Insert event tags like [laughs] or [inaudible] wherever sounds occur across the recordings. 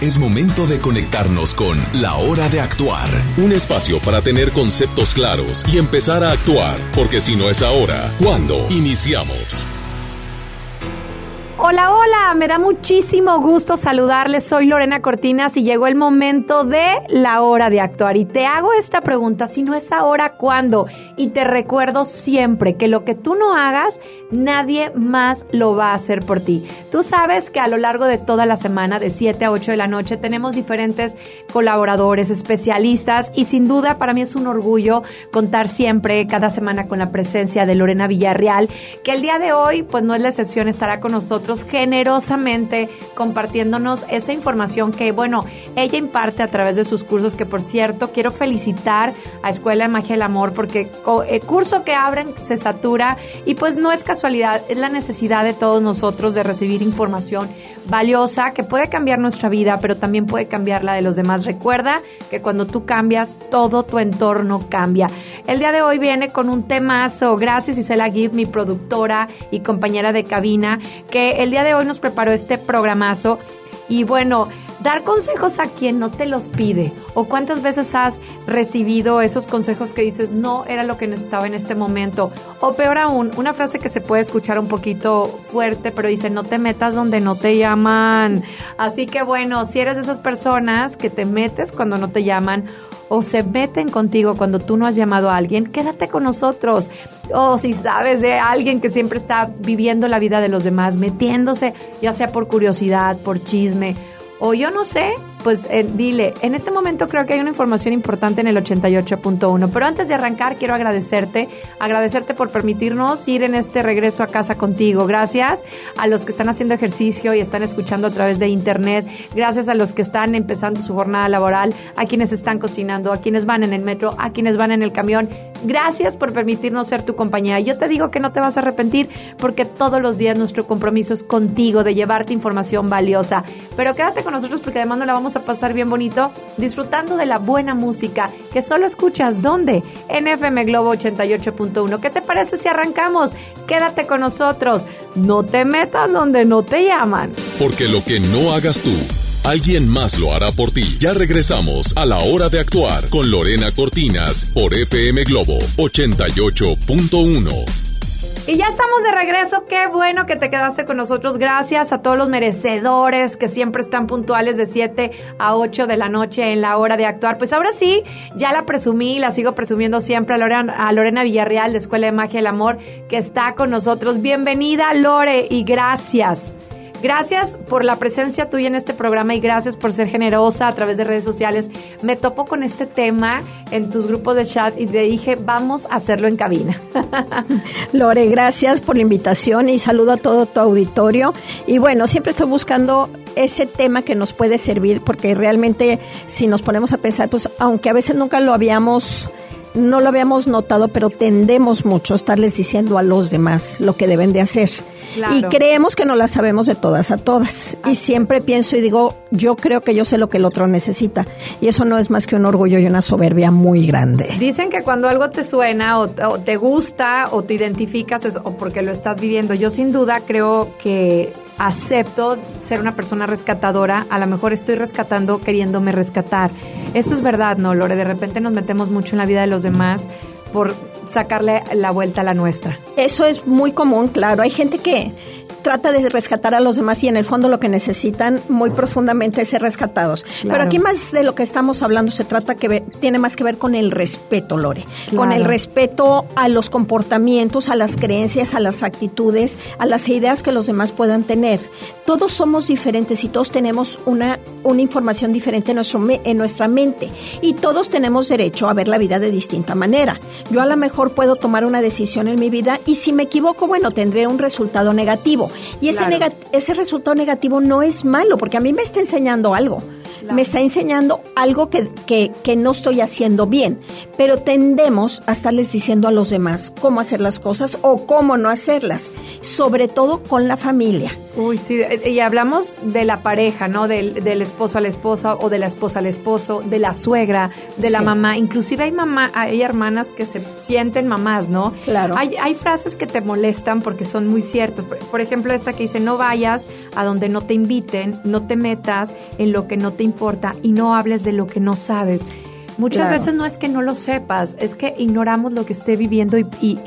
Es momento de conectarnos con La Hora de Actuar, un espacio para tener conceptos claros y empezar a actuar, porque si no es ahora, ¿cuándo? Iniciamos. Hola, hola, me da muchísimo gusto saludarles. Soy Lorena Cortinas y llegó el momento de la hora de actuar. Y te hago esta pregunta, si no es ahora, ¿cuándo? Y te recuerdo siempre que lo que tú no hagas, nadie más lo va a hacer por ti. Tú sabes que a lo largo de toda la semana, de 7 a 8 de la noche, tenemos diferentes colaboradores, especialistas y sin duda para mí es un orgullo contar siempre, cada semana con la presencia de Lorena Villarreal, que el día de hoy, pues no es la excepción, estará con nosotros generosamente compartiéndonos esa información que, bueno, ella imparte a través de sus cursos, que por cierto, quiero felicitar a Escuela de Magia del Amor porque el curso que abren se satura y pues no es casualidad, es la necesidad de todos nosotros de recibir información valiosa que puede cambiar nuestra vida, pero también puede cambiar la de los demás. Recuerda que cuando tú cambias, todo tu entorno cambia. El día de hoy viene con un temazo. Gracias Isela Gibb, mi productora y compañera de cabina, que el día de hoy nos preparó este programazo. Y bueno, dar consejos a quien no te los pide. ¿O cuántas veces has recibido esos consejos que dices, no era lo que necesitaba en este momento? O peor aún, una frase que se puede escuchar un poquito fuerte, pero dice, no te metas donde no te llaman. Así que bueno, si eres de esas personas que te metes cuando no te llaman, o se meten contigo cuando tú no has llamado a alguien, quédate con nosotros. O si sabes de alguien que siempre está viviendo la vida de los demás, metiéndose, ya sea por curiosidad, por chisme o yo no sé, pues eh, dile, en este momento creo que hay una información importante en el 88.1, pero antes de arrancar quiero agradecerte, agradecerte por permitirnos ir en este regreso a casa contigo. Gracias a los que están haciendo ejercicio y están escuchando a través de internet, gracias a los que están empezando su jornada laboral, a quienes están cocinando, a quienes van en el metro, a quienes van en el camión. Gracias por permitirnos ser tu compañía. Yo te digo que no te vas a arrepentir porque todos los días nuestro compromiso es contigo de llevarte información valiosa. Pero quédate con nosotros porque además nos la vamos a pasar bien bonito disfrutando de la buena música que solo escuchas ¿dónde? En FM Globo 88.1. ¿Qué te parece si arrancamos? Quédate con nosotros. No te metas donde no te llaman. Porque lo que no hagas tú Alguien más lo hará por ti. Ya regresamos a la hora de actuar con Lorena Cortinas por FM Globo 88.1. Y ya estamos de regreso. Qué bueno que te quedaste con nosotros. Gracias a todos los merecedores que siempre están puntuales de 7 a 8 de la noche en la hora de actuar. Pues ahora sí, ya la presumí, la sigo presumiendo siempre a Lorena, a Lorena Villarreal de Escuela de Magia del Amor que está con nosotros. Bienvenida, Lore, y gracias. Gracias por la presencia tuya en este programa y gracias por ser generosa a través de redes sociales. Me topo con este tema en tus grupos de chat y te dije, vamos a hacerlo en cabina. [laughs] Lore, gracias por la invitación y saludo a todo tu auditorio. Y bueno, siempre estoy buscando ese tema que nos puede servir porque realmente si nos ponemos a pensar, pues aunque a veces nunca lo habíamos no lo habíamos notado, pero tendemos mucho a estarles diciendo a los demás lo que deben de hacer. Y creemos que no las sabemos de todas a todas. y siempre pienso y digo, yo creo que yo sé lo que el otro necesita. Y eso no es más que un orgullo y una soberbia muy grande. Dicen que cuando algo te suena o, te gusta o te identificas es o porque lo estás viviendo. Yo sin duda creo que acepto ser una persona rescatadora, a lo mejor estoy rescatando queriéndome rescatar. Eso es verdad, ¿no, Lore? De repente nos metemos mucho en la vida de los demás por sacarle la vuelta a la nuestra. Eso es muy común, claro. Hay gente que trata de rescatar a los demás y en el fondo lo que necesitan muy profundamente es ser rescatados. Pero aquí más de lo que estamos hablando se trata que tiene más que ver con el respeto, Lore, con el respeto a los comportamientos, a las creencias, a las actitudes, a las ideas que los demás puedan tener. Todos somos diferentes y todos tenemos una, una información diferente en, nuestro, en nuestra mente y todos tenemos derecho a ver la vida de distinta manera. Yo a lo mejor puedo tomar una decisión en mi vida y si me equivoco, bueno, tendré un resultado negativo y ese, ese resultado negativo no es malo, porque a mí me está enseñando algo. Me está enseñando algo que, que, no estoy haciendo bien. Pero tendemos a estarles diciendo a los demás cómo hacer las cosas o cómo no hacerlas. Sobre todo con la familia. Uy, sí. Y hablamos de la pareja, ¿no? Del, del esposo a la esposa o de la esposa al esposo, de la suegra, de la mamá. Inclusive hay mamá, hay hermanas que se sienten mamás, ¿no? Claro. Hay, hay frases que te molestan porque son muy ciertas. Por, ejemplo, ejemplo, esta que dice, no vayas a donde no te inviten, no te metas en lo que no te importa y no hables de lo que no sabes. Muchas veces no es que no lo sepas, es que ignoramos lo que esté viviendo y,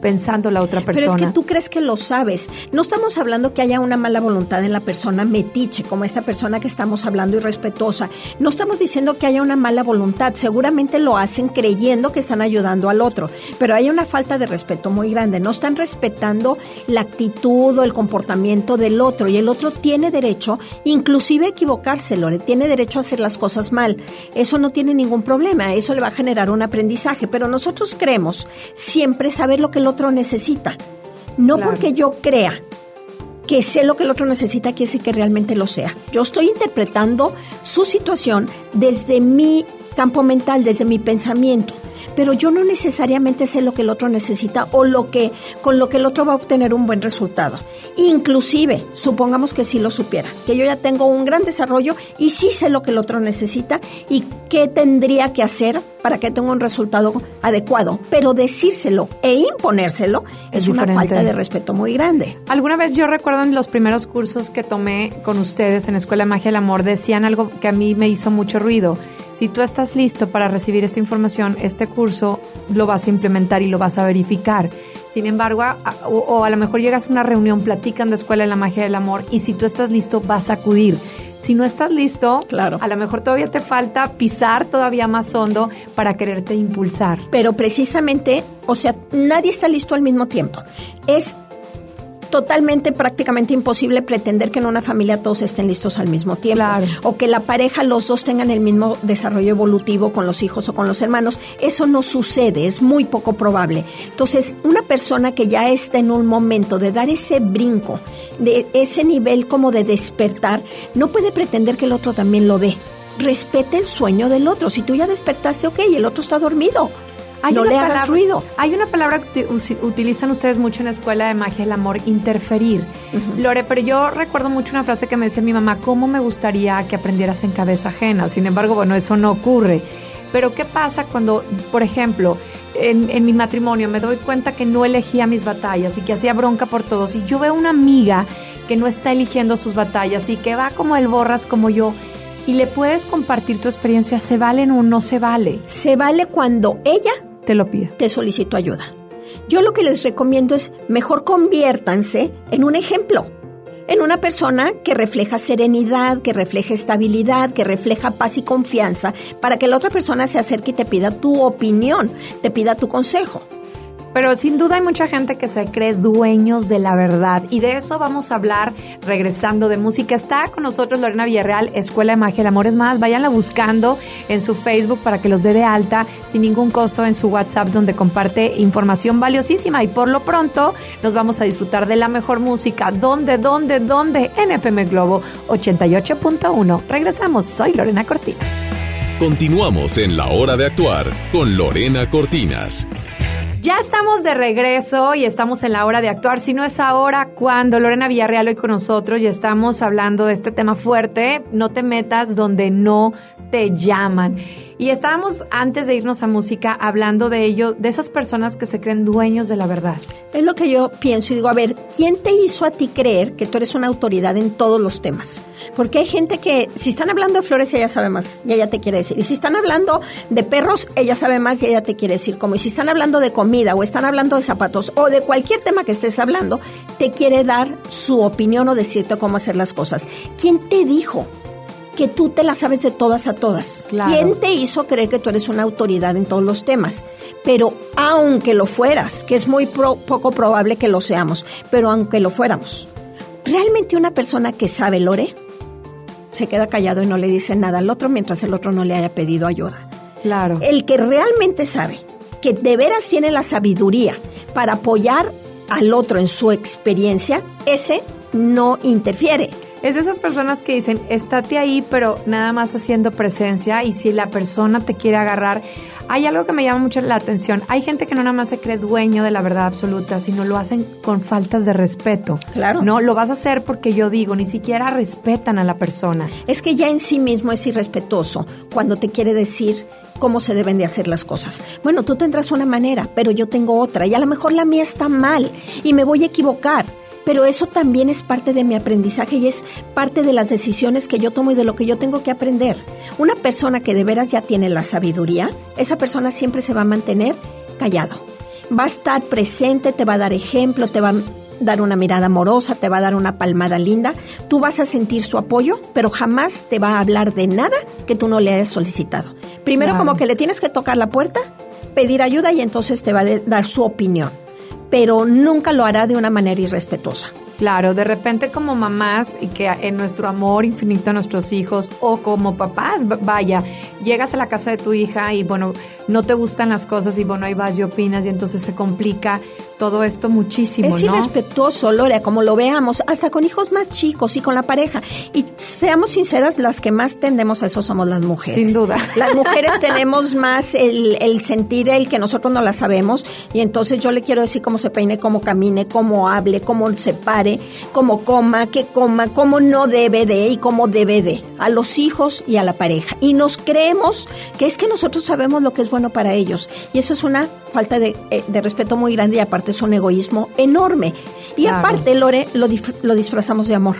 pensando la otra persona. Pero es que tú crees que lo sabes. No estamos hablando que haya una mala voluntad en la persona metiche, como esta persona que estamos hablando, irrespetuosa. No estamos diciendo que haya una mala voluntad. Seguramente lo hacen creyendo que están ayudando al otro. Pero hay una falta de respeto muy grande. No están respetando la actitud o el comportamiento del otro. Y el otro tiene derecho, inclusive a equivocarse, Lore. Tiene derecho a hacer las cosas mal. Eso no tiene ningún problema, eso le va a generar un aprendizaje, pero nosotros creemos siempre saber lo que el otro necesita. No porque yo crea que sé lo que el otro necesita, quiere decir que realmente lo sea. Yo estoy interpretando su situación desde mi campo mental, desde mi pensamiento pero yo no necesariamente sé lo que el otro necesita o lo que con lo que el otro va a obtener un buen resultado. Inclusive, supongamos que sí lo supiera, que yo ya tengo un gran desarrollo y sí sé lo que el otro necesita y qué tendría que hacer para que tenga un resultado adecuado, pero decírselo e imponérselo es, una falta de respeto muy grande. Alguna vez yo recuerdo en los primeros cursos que tomé con ustedes en Escuela de Magia del Amor decían algo que a mí me hizo mucho ruido si tú estás listo para recibir esta información, este curso lo vas a implementar y lo vas a verificar. Sin embargo, o, a lo mejor llegas a una reunión, platican de Escuela de la Magia del Amor y si tú estás listo, vas a acudir. Si no estás listo, claro. a lo mejor todavía te falta pisar todavía más hondo para quererte impulsar. Pero precisamente, o sea, nadie está listo al mismo tiempo. Es totalmente prácticamente imposible pretender que en una familia todos estén listos al mismo tiempo. O que la pareja los dos tengan el mismo desarrollo evolutivo con los hijos o con los hermanos. Eso no sucede es muy poco probable. Entonces una persona que ya está en un momento de dar ese brinco de ese nivel como de despertar no puede pretender que el otro también lo dé. Respete el sueño del otro. Si tú ya despertaste ok el otro está dormido hay no le hagas ruido. Hay una palabra que utilizan ustedes mucho en la escuela de magia el amor, interferir. Lore, pero yo recuerdo mucho una frase que me decía mi mamá, ¿cómo me gustaría que aprendieras en cabeza ajena? Sin embargo, bueno, eso no ocurre. Pero ¿qué pasa cuando, por ejemplo, en, en mi matrimonio me doy cuenta que no elegía mis batallas y que hacía bronca por todos y yo veo una amiga que no está eligiendo sus batallas y que va como el borras como yo y le puedes compartir tu experiencia, ¿se vale o no se vale? Se vale cuando ella te lo pide. Te solicito ayuda. Yo lo que les recomiendo es mejor conviértanse en un ejemplo, en una persona que refleja serenidad, que refleja estabilidad, que refleja paz y confianza, para que la otra persona se acerque y te pida tu opinión, te pida tu consejo. Pero sin duda hay mucha gente que se cree dueños de la verdad y de eso vamos a hablar regresando de música. Está con nosotros Lorena Villarreal, Escuela de Magia Amor. Es más, váyanla buscando en su Facebook para que los dé de alta sin ningún costo en su WhatsApp donde comparte información valiosísima y por lo pronto nos vamos a disfrutar de la mejor música. ¿Dónde, dónde, dónde? En FM Globo 88.1. Regresamos, soy Lorena Cortinas. Continuamos en la hora de actuar con Lorena Cortinas. Ya estamos de regreso y estamos en la hora de actuar. Si no es ahora, cuando Lorena Villarreal hoy con nosotros y estamos hablando de este tema fuerte, no te metas donde no te llaman. Y estábamos antes de irnos a música hablando de ello, de esas personas que se creen dueños de la verdad. Es lo que yo pienso y digo, a ver, ¿quién te hizo a ti creer que tú eres una autoridad en todos los temas? Porque hay gente que si están hablando de flores ella sabe más y ella te quiere decir. Y si están hablando de perros, ella sabe más y ella te quiere decir como. Y si están hablando de comida o están hablando de zapatos o de cualquier tema que estés hablando, te quiere dar su opinión o decirte cómo hacer las cosas. ¿Quién te dijo? Que tú te la sabes de todas a todas. ¿Quién te hizo creer que tú eres una autoridad en todos los temas? Pero aunque lo fueras, que es muy poco probable que lo seamos, pero aunque lo fuéramos, ¿realmente una persona que sabe Lore se queda callado y no le dice nada al otro mientras el otro no le haya pedido ayuda? Claro. El que realmente sabe, que de veras tiene la sabiduría para apoyar al otro en su experiencia, ese no interfiere. Es de esas personas que dicen, estate ahí, pero nada más haciendo presencia y si la persona te quiere agarrar, hay algo que me llama mucho la atención. Hay gente que no nada más se cree dueño de la verdad absoluta, sino lo hacen con faltas de respeto. Claro. No, lo vas a hacer porque yo digo, ni siquiera respetan a la persona. Es que ya en sí mismo es irrespetuoso cuando te quiere decir cómo se deben de hacer las cosas. Bueno, tú tendrás una manera, pero yo tengo otra y a lo mejor la mía está mal y me voy a equivocar pero eso también es parte de mi aprendizaje y es parte de las decisiones que yo tomo y de lo que yo tengo que aprender. Una persona que de veras ya tiene la sabiduría, esa persona siempre se va a mantener callado. Va a estar presente, te va a dar ejemplo, te va a dar una mirada amorosa, te va a dar una palmada linda, tú vas a sentir su apoyo, pero jamás te va a hablar de nada que tú no le hayas solicitado. Primero como que le tienes que tocar la puerta, pedir ayuda y entonces te va a dar su opinión, pero nunca lo hará de una manera irrespetuosa. Claro, de repente como mamás y que en nuestro amor infinito a nuestros hijos o como papás, vaya, llegas a la casa de tu hija y bueno, no te gustan las cosas y bueno, ahí vas y opinas y entonces se complica todo esto muchísimo. Es irrespetuoso, Lore, como lo veamos, hasta con hijos más chicos y con la pareja. Y seamos sinceras, las que más tendemos a eso somos las mujeres. Sin duda. Las mujeres tenemos más el, el sentir el que nosotros no la sabemos y entonces yo le quiero decir cómo se peine, cómo camine, cómo hable, cómo se pare, cómo coma, qué coma, cómo no debe de y cómo debe de a los hijos y a la pareja. Y nos creemos que es que nosotros sabemos lo que es bueno para ellos. Y eso es una falta de, eh, de respeto muy grande y aparte es un egoísmo enorme. Y aparte, Lore, lo, lo disfrazamos de amor.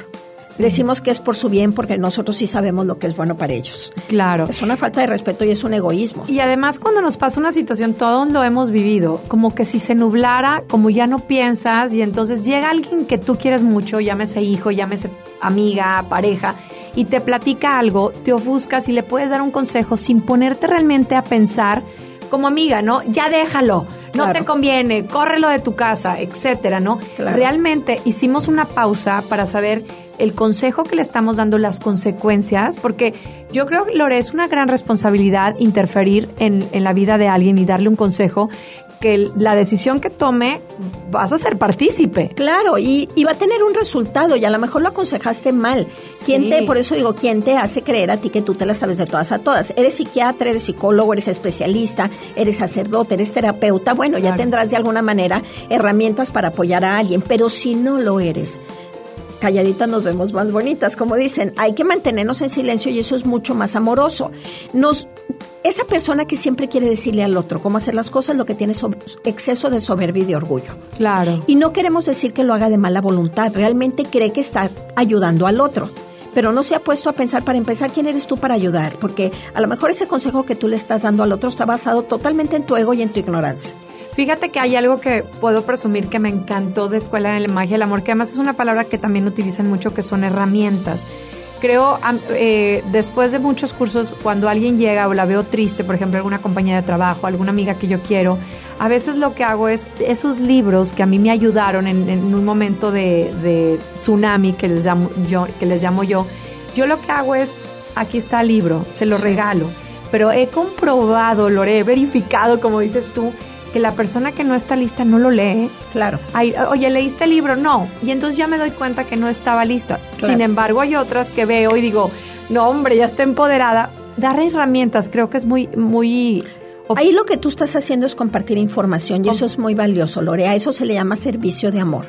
Decimos que es por su bien porque nosotros sí sabemos lo que es bueno para ellos. Claro. Es una falta de respeto y es un egoísmo. Y además cuando nos pasa una situación, todos lo hemos vivido, como que si se nublara, como ya no piensas y entonces llega alguien que tú quieres mucho, llámese hijo, llámese amiga, pareja, y te platica algo, te ofuscas y le puedes dar un consejo sin ponerte realmente a pensar como amiga, ¿no? Ya déjalo, no te conviene, córrelo de tu casa, etcétera, ¿no? Realmente hicimos una pausa para saber el consejo que le estamos dando, las consecuencias, porque yo creo, Lore, es una gran responsabilidad interferir en, en la vida de alguien y darle un consejo que la decisión que tome vas a ser partícipe. Claro, y, y, va a tener un resultado y a lo mejor lo aconsejaste mal. ¿Quién te, por eso digo, ¿quién te hace creer a ti que tú te la sabes de todas a todas? Eres psiquiatra, eres psicólogo, eres especialista, eres sacerdote, eres terapeuta, bueno, ya tendrás de alguna manera herramientas para apoyar a alguien, pero si no lo eres, calladitas nos vemos más bonitas, como dicen, hay que mantenernos en silencio y eso es mucho más amoroso. Nos esa persona que siempre quiere decirle al otro cómo hacer las cosas, lo que tiene es exceso de soberbia y de orgullo. Claro. Y no queremos decir que lo haga de mala voluntad, realmente cree que está ayudando al otro. Pero no se ha puesto a pensar para empezar quién eres tú para ayudar, porque a lo mejor ese consejo que tú le estás dando al otro está basado totalmente en tu ego y en tu ignorancia. Fíjate que hay algo que puedo presumir que me encantó de Escuela en la Magia del Amor, que además es una palabra que también utilizan mucho, que son herramientas. Creo, eh, después de muchos cursos, cuando alguien llega o la veo triste, por ejemplo, alguna compañía de trabajo, alguna amiga que yo quiero, a veces lo que hago es esos libros que a mí me ayudaron en, un momento de, tsunami, que les, llamo yo, que les llamo yo, yo lo que hago es, aquí está el libro, se lo regalo, pero he comprobado, lo he verificado, como dices tú, que la persona que no está lista no lo lee. Claro. oye, ¿leíste el libro? No. Y entonces ya me doy cuenta que no estaba lista. Sin embargo, hay otras que veo y digo, no, hombre, ya está empoderada. Dar herramientas creo que es muy, muy Ahí lo que tú estás haciendo es compartir información y eso es muy valioso, Lorea. Eso se le llama servicio de amor.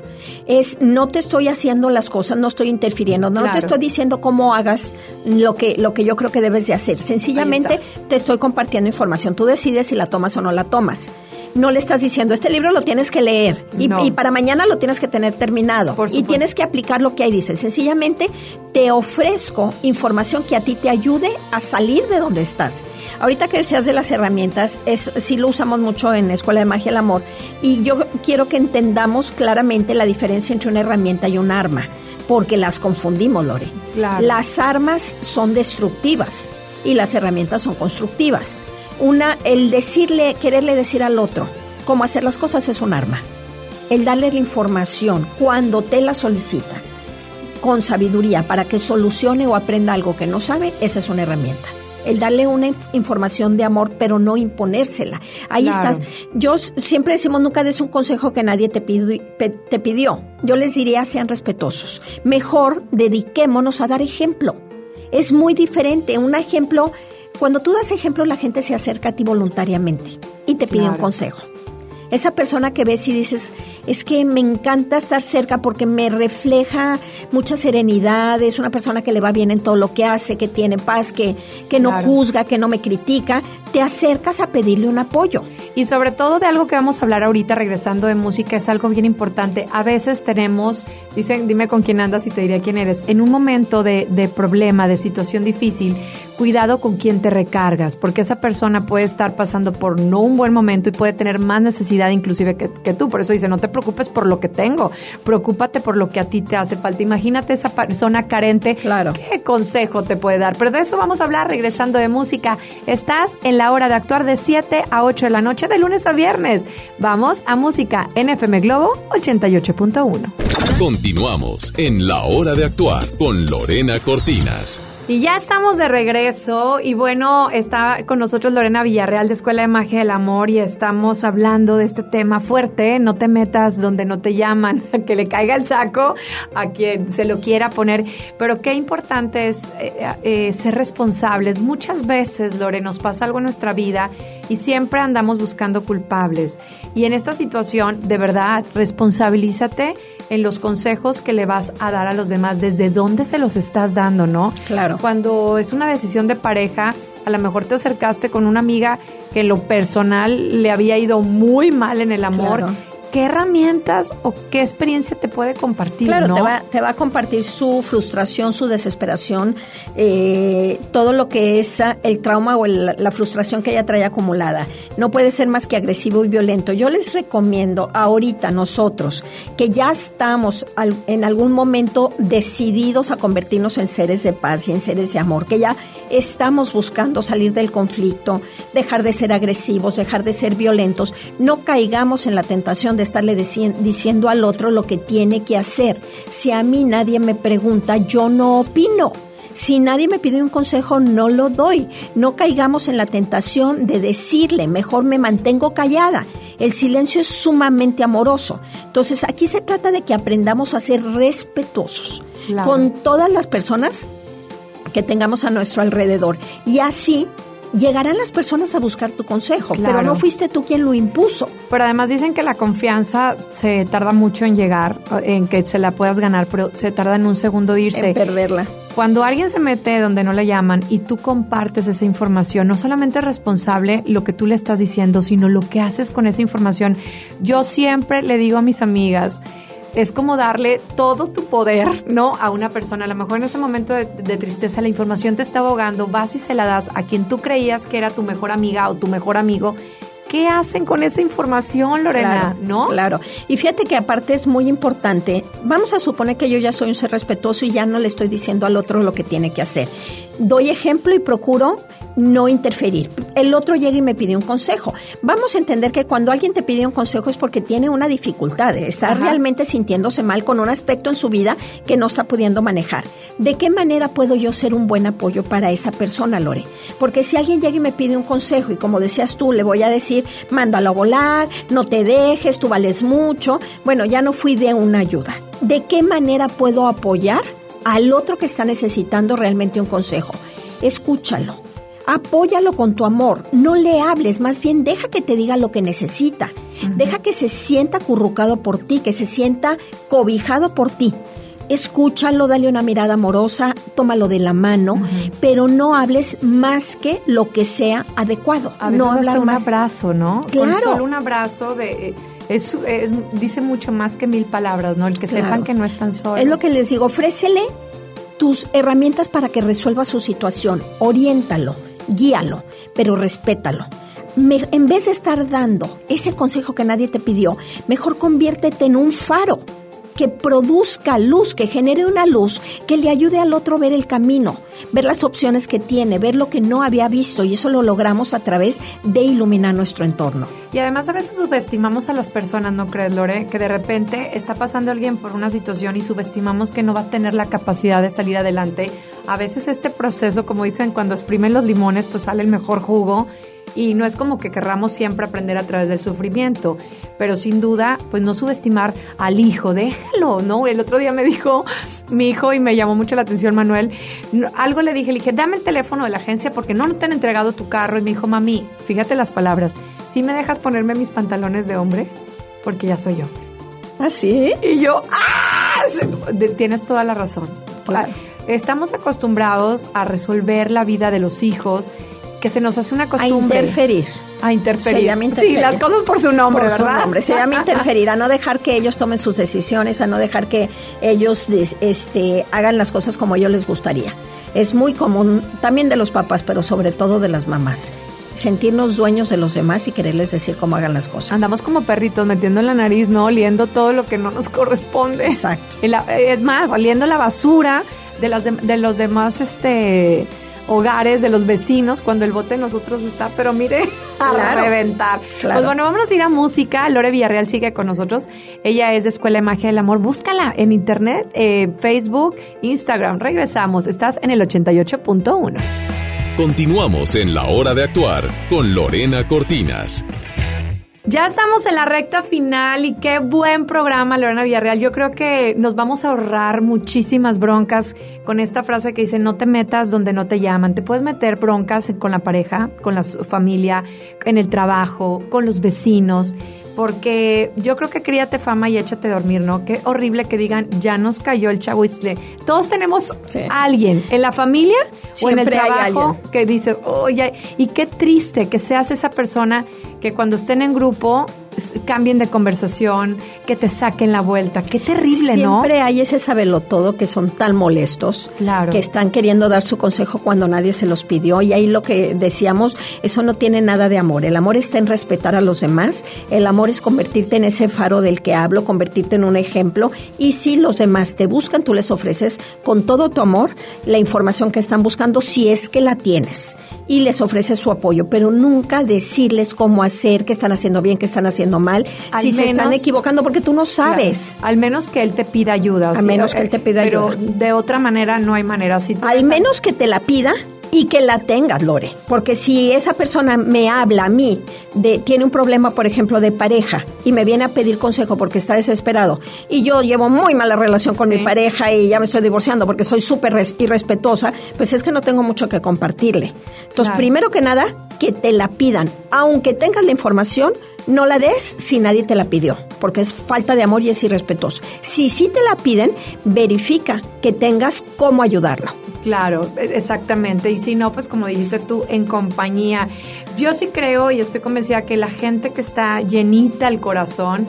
Es no te estoy haciendo las cosas, no estoy interfiriendo, no te estoy diciendo cómo hagas lo que, lo que yo creo que debes de hacer. Sencillamente te estoy compartiendo información. Tú decides si la tomas o no la tomas no le estás diciendo, este libro lo tienes que leer y, para mañana lo tienes que tener terminado y tienes que aplicar lo que ahí dice. Sencillamente te ofrezco información que a ti te ayude a salir de donde estás. Ahorita que decías de las herramientas, es, sí lo usamos mucho en la Escuela de Magia del Amor y yo quiero que entendamos claramente la diferencia entre una herramienta y un arma, porque las confundimos, Lore. Las armas son destructivas y las herramientas son constructivas. Una, el decirle, quererle decir al otro cómo hacer las cosas es un arma. El darle la información cuando te la solicita con sabiduría para que solucione o aprenda algo que no sabe, esa es una herramienta el darle una información de amor, pero no imponérsela. Ahí estás. Yo siempre decimos, nunca des un consejo que nadie te, te pidió. Yo les diría, sean respetuosos. Mejor dediquémonos a dar ejemplo. Es muy diferente. Un ejemplo cuando tú das ejemplo, la gente se acerca a ti voluntariamente y te pide un consejo. Esa persona que ves y dices, es que me encanta estar cerca porque me refleja mucha serenidad, es una persona que le va bien en todo lo que hace, que tiene paz, que, que no juzga, que no me critica, te acercas a pedirle un apoyo. Y sobre todo de algo que vamos a hablar ahorita regresando de música es algo bien importante. A veces tenemos, dicen, dime con quién andas y te diré quién eres. En un momento de, de problema, de situación difícil, cuidado con quién te recargas, porque esa persona puede estar pasando por no un buen momento y puede tener más necesidad inclusive que, tú. Por eso dice, no te preocupes por lo que tengo, preocúpate por lo que a ti te hace falta. Imagínate esa persona carente, claro. ¿qué consejo te puede dar? Pero de eso vamos a hablar regresando de música. Estás en la hora de actuar de 7 a 8 de la noche, de lunes a viernes. Vamos a música en FM Globo 88.1. Continuamos en la hora de actuar con Lorena Cortinas. Y ya estamos de regreso y bueno, está con nosotros Lorena Villarreal de Escuela de Magia del Amor y estamos hablando de este tema fuerte, no te metas donde no te llaman, [laughs] que le caiga el saco a quien se lo quiera poner, pero qué importante es eh, eh, ser responsables. Muchas veces, Lore, nos pasa algo en nuestra vida y siempre andamos buscando culpables. Y en esta situación, de verdad, responsabilízate en los consejos que le vas a dar a los demás, desde dónde se los estás dando, ¿no? Claro. Cuando es una decisión de pareja, a lo mejor te acercaste con una amiga que en lo personal le había ido muy mal en el amor ¿qué herramientas o qué experiencia te puede compartir? Claro, te, va, te va a compartir su frustración, su desesperación, eh, todo lo que es el trauma o la frustración que ella trae acumulada. No puede ser más que agresivo y violento. Yo les recomiendo ahorita nosotros que ya estamos en algún momento decididos a convertirnos en seres de paz y en seres de amor, que ya estamos buscando salir del conflicto, dejar de ser agresivos, dejar de ser violentos, no caigamos en la tentación de estarle diciendo al otro lo que tiene que hacer. Si a mí nadie me pregunta, yo no opino. Si nadie me pide un consejo, no lo doy. No caigamos en la tentación de decirle, mejor me mantengo callada. El silencio es sumamente amoroso. Entonces, aquí se trata de que aprendamos a ser respetuosos con todas las personas que tengamos a nuestro alrededor. Y así llegarán las personas a buscar tu consejo, pero no fuiste tú quien lo impuso. Pero además dicen que la confianza se tarda mucho en llegar, en que se la puedas ganar, pero se tarda en un segundo de irse. En perderla. Cuando alguien se mete donde no le llaman y tú compartes esa información, no solamente es responsable lo que tú le estás diciendo, sino lo que haces con esa información. Yo siempre le digo a mis amigas, es como darle todo tu poder, ¿no? A una persona. A lo mejor en ese momento de, tristeza la información te está ahogando, vas y se la das a quien tú creías que era tu mejor amiga o tu mejor amigo. ¿Qué hacen con esa información, Lorena? ¿No? Claro. Y fíjate que aparte es muy importante. Vamos a suponer que yo ya soy un ser respetuoso y ya no le estoy diciendo al otro lo que tiene que hacer. Doy ejemplo y procuro no interferir. El otro llega y me pide un consejo. Vamos a entender que cuando alguien te pide un consejo es porque tiene una dificultad, está realmente sintiéndose mal con un aspecto en su vida que no está pudiendo manejar. ¿De qué manera puedo yo ser un buen apoyo para esa persona, Lore? Porque si alguien llega y me pide un consejo y como decías tú, le voy a decir, mándalo a volar, no te dejes, tú vales mucho, bueno, ya no fui de una ayuda. ¿De qué manera puedo apoyar al otro que está necesitando realmente un consejo? Escúchalo Apóyalo con tu amor, no le hables, más bien deja que te diga lo que necesita. Deja que se sienta acurrucado por ti, que se sienta cobijado por ti. Escúchalo, dale una mirada amorosa, tómalo de la mano, pero no hables más que lo que sea adecuado. no hablar más. un abrazo, ¿no? Claro. solo un abrazo de es, dice mucho más que mil palabras, ¿no? El que sepan que no están solos. Es lo que les digo, ofrécele tus herramientas para que resuelva su situación, oriéntalo guíalo, pero respétalo. en vez de estar dando ese consejo que nadie te pidió, mejor conviértete en un faro que produzca luz, que genere una luz que le ayude al otro ver el camino, ver las opciones que tiene, ver lo que no había visto y eso lo logramos a través de iluminar nuestro entorno. Y además a veces subestimamos a las personas, ¿no crees, Lore? Que de repente está pasando alguien por una situación y subestimamos que no va a tener la capacidad de salir adelante. A veces este proceso, como dicen, cuando exprimen los limones, pues sale el mejor jugo y no es como que querramos siempre aprender a través del sufrimiento, pero sin duda, pues no subestimar al hijo, déjalo, ¿no? El otro día me dijo mi hijo y me llamó mucho la atención Manuel, algo le dije, le dije, dame el teléfono de la agencia porque no te han entregado tu carro y me dijo, mami, fíjate las palabras, ¿sí me dejas ponerme mis pantalones de hombre? Porque ya soy yo. ¿Ah, sí? Y yo, ¡ah! Tienes toda la razón. Claro. Estamos acostumbrados a resolver la vida de los hijos que se nos hace una costumbre. A interferir. A interferir. Se llama interferir. Sí, las cosas por su nombre, por ¿verdad? Su nombre. Se llama interferir, a no dejar que ellos tomen sus decisiones, a no dejar que ellos este, hagan las cosas como ellos les gustaría. Es muy común también de los papás, pero sobre todo de las mamás sentirnos dueños de los demás y quererles decir cómo hagan las cosas. Andamos como perritos metiendo en la nariz, ¿no? Oliendo todo lo que no nos corresponde. Exacto. es más, oliendo la basura de, las de, los demás este hogares de los vecinos cuando el bote de nosotros está, pero mire, [laughs] a reventar. Pues bueno, vamos a ir a música. Lore Villarreal sigue con nosotros. Ella es de Escuela de Magia del Amor. Búscala en internet, eh, Facebook, Instagram. Regresamos. Estás en el 88.1. Continuamos en la hora de actuar con Lorena Cortinas. Ya estamos en la recta final y qué buen programa, Lorena Villarreal. Yo creo que nos vamos a ahorrar muchísimas broncas con esta frase que dice, no te metas donde no te llaman. Te puedes meter broncas con la pareja, con la familia, en el trabajo, con los vecinos, porque yo creo que críate fama y échate a dormir, ¿no? Qué horrible que digan, ya nos cayó el chahuizle. Todos tenemos a alguien en la familia o en el trabajo que dice, oye, y qué triste que seas esa persona que cuando estén en grupo cambien de conversación, que te saquen la vuelta. Qué terrible, ¿no? Siempre hay ese todo que son tan molestos, claro. que están queriendo dar su consejo cuando nadie se los pidió. Y ahí lo que decíamos, eso no tiene nada de amor. El amor está en respetar a los demás. El amor es convertirte en ese faro del que hablo, convertirte en un ejemplo. Y si los demás te buscan, tú les ofreces con todo tu amor la información que están buscando, si es que la tienes y les ofrece su apoyo, pero nunca decirles cómo hacer, qué están haciendo bien, qué están haciendo mal, si se están equivocando, porque tú no sabes. al menos que él te pida ayuda. Al menos que él te pida ayuda. Pero de otra manera no hay manera. Si al menos que te la pida y que la tengas, Lore. Porque si esa persona me habla a mí, de, tiene un problema, por ejemplo, de pareja, y me viene a pedir consejo porque está desesperado, y yo llevo muy mala relación con mi pareja y ya me estoy divorciando porque soy súper irrespetuosa, pues es que no tengo mucho que compartirle. Entonces, primero que nada, que te la pidan. Aunque tengas la información, no la des si nadie te la pidió, porque es falta de amor y es irrespetuoso. Si sí te la piden, verifica que tengas cómo ayudarlo. Claro, e, exactamente. Y si no, pues como dijiste tú, en compañía. Yo sí creo y estoy convencida que la gente que está llenita el corazón,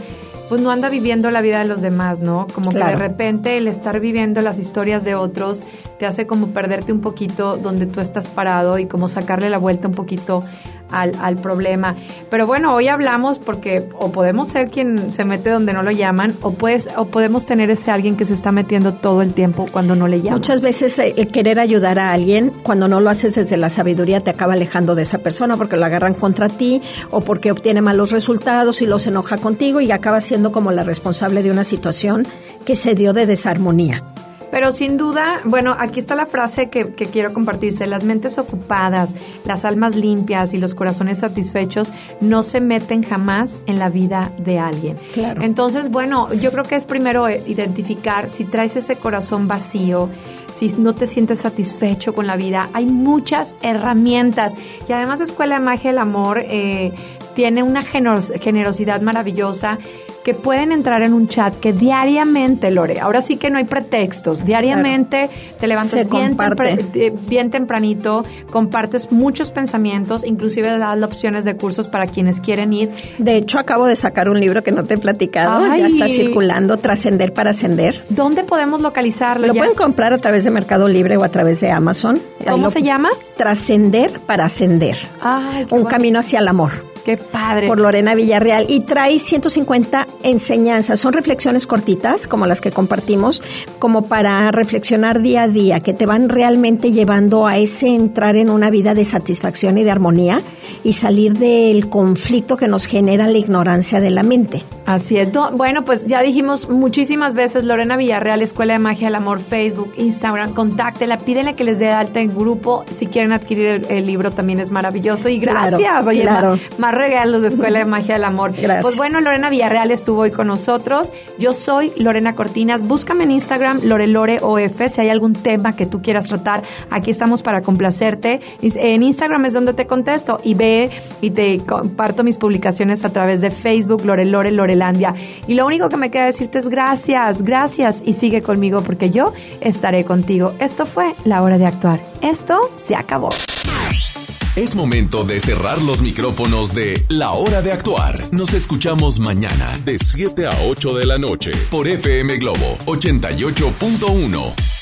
pues no anda viviendo la vida de los demás, ¿no? Como que de repente el estar viviendo las historias de otros te hace como perderte un poquito donde tú estás parado y como sacarle la vuelta un poquito al, al, problema. Pero bueno, hoy hablamos porque o podemos ser quien se mete donde no lo llaman o, puedes, o podemos tener ese alguien que se está metiendo todo el tiempo cuando no le llaman. Muchas veces eh, el querer ayudar a alguien, cuando no lo haces desde la sabiduría, te acaba alejando de esa persona porque lo agarran contra ti o porque obtiene malos resultados y los enoja contigo y acaba siendo como la responsable de una situación que se dio de desarmonía. Pero sin duda, bueno, aquí está la frase que, que, quiero compartirse. Las mentes ocupadas, las almas limpias y los corazones satisfechos no se meten jamás en la vida de alguien. Claro. Entonces, bueno, yo creo que es primero eh, identificar si traes ese corazón vacío, si no te sientes satisfecho con la vida. Hay muchas herramientas. Y además Escuela de Magia del Amor eh, tiene una generosidad maravillosa que pueden entrar en un chat que diariamente, Lore, ahora sí que no hay pretextos, diariamente te levantas bien, eh, bien, tempranito, compartes muchos pensamientos, inclusive das opciones de cursos para quienes quieren ir. De hecho, acabo de sacar un libro que no te he platicado, ya está circulando, Trascender para Ascender. ¿Dónde podemos localizarlo? Lo pueden comprar a través de Mercado Libre o a través de Amazon. ¿Cómo se llama? Trascender para Ascender. un camino hacia el amor. Qué padre. Por Lorena Villarreal. Y trae 150 enseñanzas. Son reflexiones cortitas, como las que compartimos, como para reflexionar día a día, que te van realmente llevando a ese entrar en una vida de satisfacción y de armonía y salir del conflicto que nos genera la ignorancia de la mente. Así es. Bueno, pues ya dijimos muchísimas veces, Lorena Villarreal, Escuela de Magia del Amor, Facebook, Instagram, contáctela, pídele que les dé alta en grupo. Si quieren adquirir el, libro también es maravilloso. Y gracias, oye, claro. Más, regalos de Escuela de Magia del Amor. Gracias. Pues bueno, Lorena Villarreal estuvo hoy con nosotros. Yo soy Lorena Cortinas. Búscame en Instagram, LoreLoreOF, si hay algún tema que tú quieras tratar. Aquí estamos para complacerte. En Instagram es donde te contesto y ve y te comparto mis publicaciones a través de Facebook, Lorelore, Lore y lo único que me queda decirte es gracias, gracias y sigue conmigo porque yo estaré contigo. Esto fue la hora de actuar. Esto se acabó. Es momento de cerrar los micrófonos de La Hora de Actuar. Nos escuchamos mañana de 7 a 8 de la noche por FM Globo 88.1.